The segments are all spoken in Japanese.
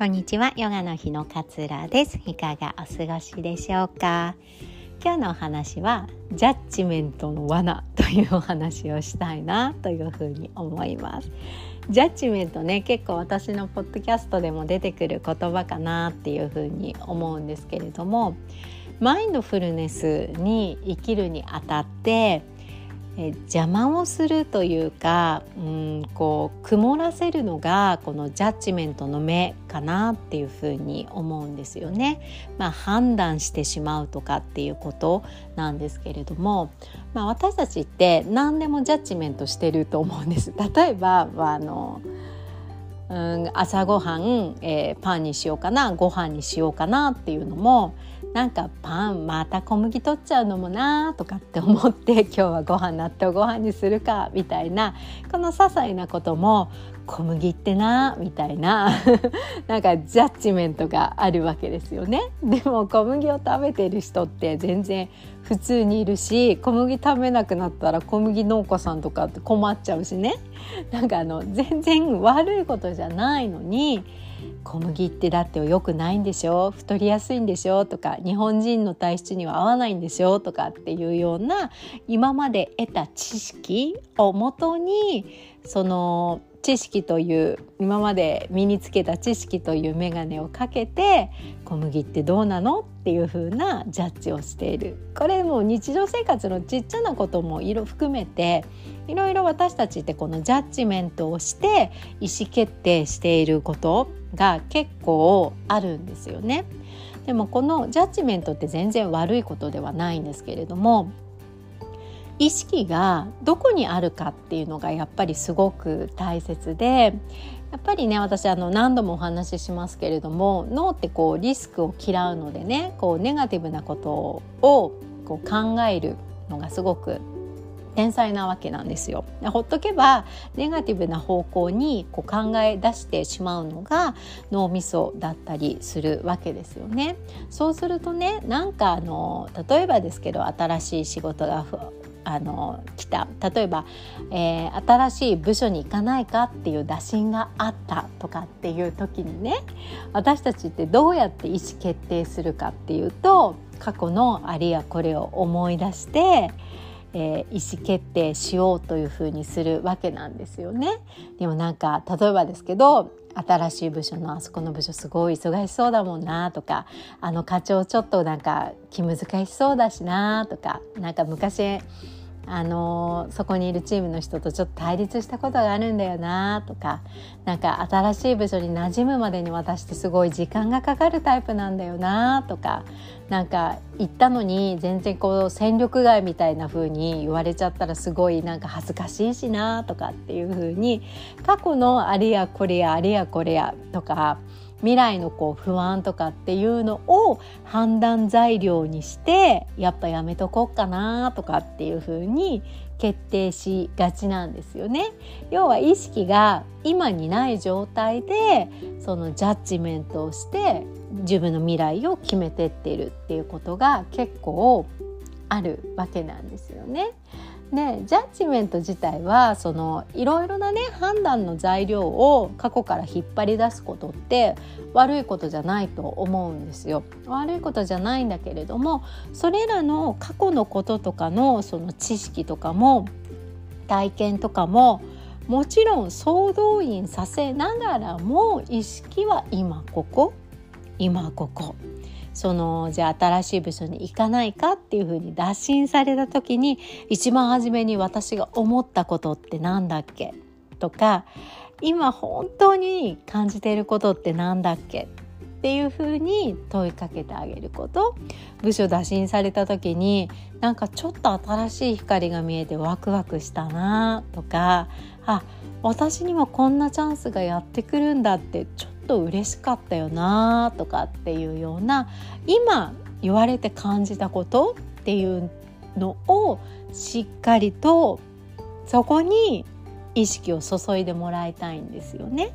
こんにちは。ヨガの日の勝浦です。いかがお過ごしでしょうか？今日のお話はジャッジメントの罠というお話をしたいなというふうに思います。ジャッジメントね結構私のポッドキャストでも出てくる言葉かなっていうふうに思うんですけれどもマインドフルネスに生きるにあたってえ邪魔をするというかうんこう曇らせるのがこのジャッジメントの目かなっていうふうに思うんですよね。まあ、判断してしまうとかっていうことなんですけれども、まあ、私たちって何でもジャッジメントしてると思うんです。例えばあのうん朝ごはん、えー、パンにしようかなご飯にしようかなっていうのもなんかパンまた小麦取っちゃうのもなとかって思って 今日はご飯納豆ご飯にするかみたいなこの些細なことも小麦ってなみたいな なんかジャッジメントがあるわけですよね。でも小麦を食べてる人って全然普通にいるし小麦食べなくなったら小麦農家さんとかって困っちゃうしねなんかあの全然悪いことじゃないのに小麦ってだって良くないんでしょ太りやすいんでしょ？とか日本人の体質には合わないんでしょ？とかっていうような今まで得た知識をもとにその知識という今まで身につけた知識という眼鏡をかけて小麦ってどうなの？っていう風なジャッジをしているこれも日常生活のちっちゃなことも色含めていろいろ私たちってこのジャッジメントをして意思決定していることが結構あるんですよね。でもこのジャッジメントって全然悪いことではないんですけれども意識がどこにあるかっていうのがやっぱりすごく大切でやっぱりね私あの何度もお話ししますけれども脳ってこうリスクを嫌うのでねこうネガティブなことをこう考えるのがすごく天才なわけなんですよ。ほっとけばネガティブな方向にこう考え出してしまうのが脳みそだったりするわけですよね。そうするとねなんかあの例えばですけど新しい仕事があの来た例えば、えー、新しい部署に行かないかっていう打診があったとかっていう時にね私たちってどうやって意思決定するかっていうと過去のあれやこれを思い出してえー、意思決定しようというふうにするわけなんですよね。でもなんか例えばですけど新しい部署のあそこの部署すごい忙しそうだもんなとかあの課長ちょっとなんか気難しそうだしなとかなんか昔あのそこにいるチームの人とちょっと対立したことがあるんだよなとかなんか新しい部署に馴染むまでに私ってすごい時間がかかるタイプなんだよなとかなんか行ったのに全然こう戦力外みたいな風に言われちゃったらすごいなんか恥ずかしいしなとかっていう風に過去のあれやこれやあれやこれやとか未来のこう不安とかっていうのを判断材料にしてやっぱやめとこうかなとかっていうふうに決定しがちなんですよね。要は意識が今にない状態でそのジャッジメントをして自分の未来を決めてってるっていうことが結構あるわけなんですよね。でジャッジメント自体はそのいろいろなね判断の材料を過去から引っ張り出すことって悪いことじゃないと思うんですよ。悪いことじゃないんだけれどもそれらの過去のこととかのその知識とかも体験とかももちろん総動員させながらも意識は今ここ今ここそのじゃあ新しい部署に行かないかっていうふうに打診された時に一番初めに私が思ったことって何だっけ？とか今本当に感じていることって何だっけ？っていうふうに問いかけてあげること。部署打診された時になんかちょっと新しい光が見えてワクワクしたなとかあ私にもこんなチャンスがやってくるんだってちょっと嬉しかったよなとかっていうような今言われて感じたことっていうのをしっかりとそこに意識を注いでもらいたいんですよね。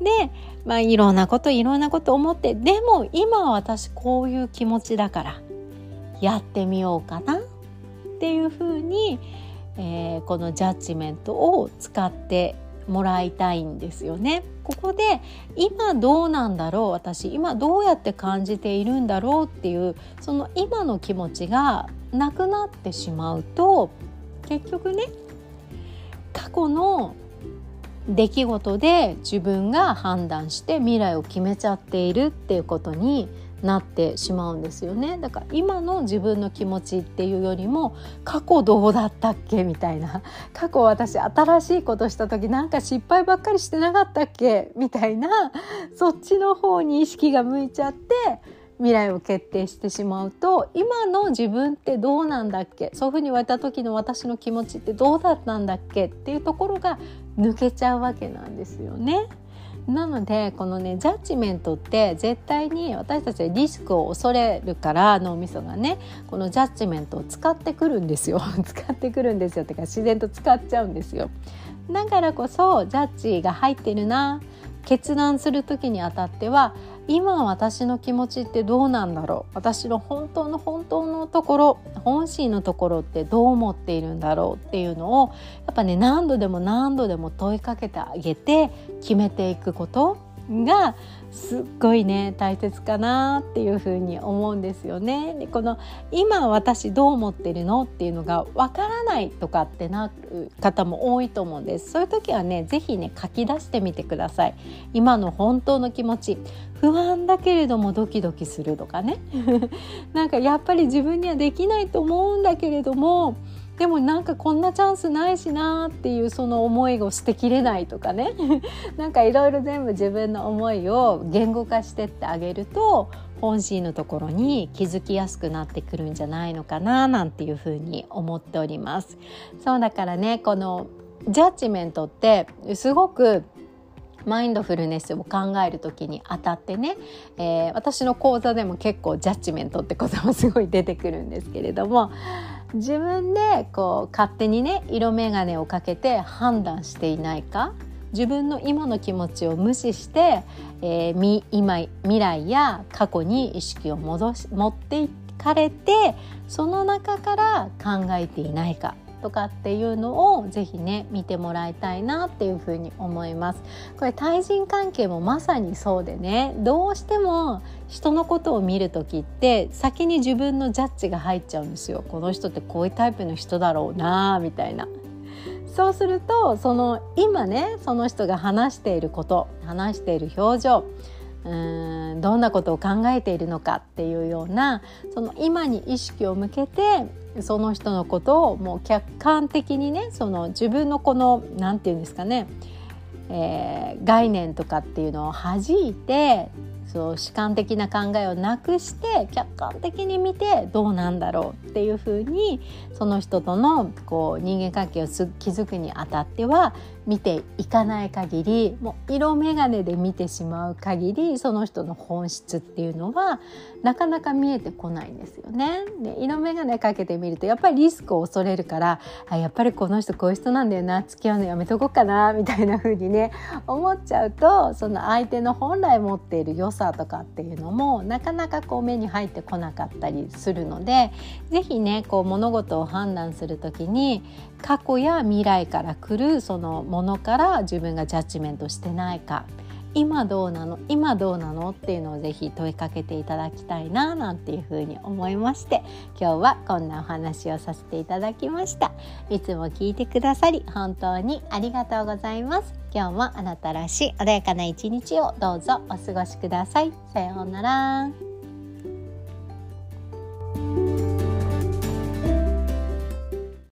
で、まあ、いろんなこといろんなこと思ってでも今私こういう気持ちだからやってみようかなっていうふうに、えー、このジャッジメントを使ってもらいたいんですよね。ここで今どうなんだろう私今どうやって感じているんだろうっていうその今の気持ちがなくなってしまうと結局ね過去の出来事で自分が判断して未来を決めちゃっているっていうことになってしまうんですよね。だから今の自分の気持ちっていうよりも過去どうだったっけみたいな。過去私新しいことした時なんか失敗ばっかりしてなかったっけ？みたいな。そっちの方に意識が向いちゃって未来を決定してしまうと今の自分ってどうなんだっけ？そういうふうに言われた時の私の気持ちってどうだったんだっけ？っていうところが抜けちゃうわけなんですよね。なのでこのねジャッジメントって絶対に私たちはリスクを恐れるから脳みそがねこのジャッジメントを使ってくるんですよ。使ってくるんですよ。ってか自然と使っちゃうんですよ。だからこそジャッジが入ってるな決断する時にあたっては今私の気持ちってどうなんだろう？私の本当の本当のところ本心のところってどう思っているんだろうっていうのをやっぱね何度でも何度でも問いかけてあげて決めていくことがすっごいね大切かなっていうふうに思うんですよね。でこの今私どう思ってるのっていうのがわからないとかってなる方も多いと思うんです。そういう時はね是非ね書き出してみてください。今の本当の気持ち不安だけれどもドキドキするとかね なんかやっぱり自分にはできないと思うんだけれどもでもなんかこんなチャンスないしなっていうその思いを捨てきれないとかね なんかいろいろ全部自分の思いを言語化してってあげると本心のところに気づきやすくなってくるんじゃないのかななんていうふうに思っております。そうだからねこのジャッジメントってすごくマインドフルネスを考える時にあたってね、えー、私の講座でも結構ジャッジメントって言葉すごい出てくるんですけれども自分でこう勝手にね色眼鏡をかけて判断していないか自分の今の気持ちを無視して、えー、今未来や過去に意識を戻し持っていかれてその中から考えていないか。とかっていうのをぜひね見てもらいたいなっていうふうに思います。これ対人関係もまさにそうでねどうしても人のことを見る時って先に自分のジャッジが入っちゃうんですよ。この人ってこういうタイプの人だろうなみたいな。そうするとその今ねその人が話していること話している表情うんどんなことを考えているのかっていうようなその今に意識を向けてその人のことをもう客観的にねその自分のこの何て言うんですかね、えー、概念とかっていうのを弾いてそう主観的な考えをなくして客観的に見てどうなんだろうっていうふうにその人とのこう人間関係を築くにあたっては見ていかない限りもう色眼鏡で見てしまう限りその人の本質っていうのはなかなか見えてこないんですよね。で色眼鏡かけてみるとやっぱりリスクを恐れるからあやっぱりこの人こういう人なんだよな付き合うのやめとこうかなみたいな風にね思っちゃうとその相手の本来持っている良さとかっていうのもなかなかこう目に入ってこなかったりするので是非ねこう物事を判断する時に過去や未来から来るその物ものから自分がジャッジメントしてないか。今どうなの？今どうなのっていうのをぜひ問いかけていただきたいななんていうふうに思いまして今日はこんなお話をさせていただきました。いつも聞いてくださり本当にありがとうございます。今日もあなたらしい穏やかな一日をどうぞお過ごしください。さようなら。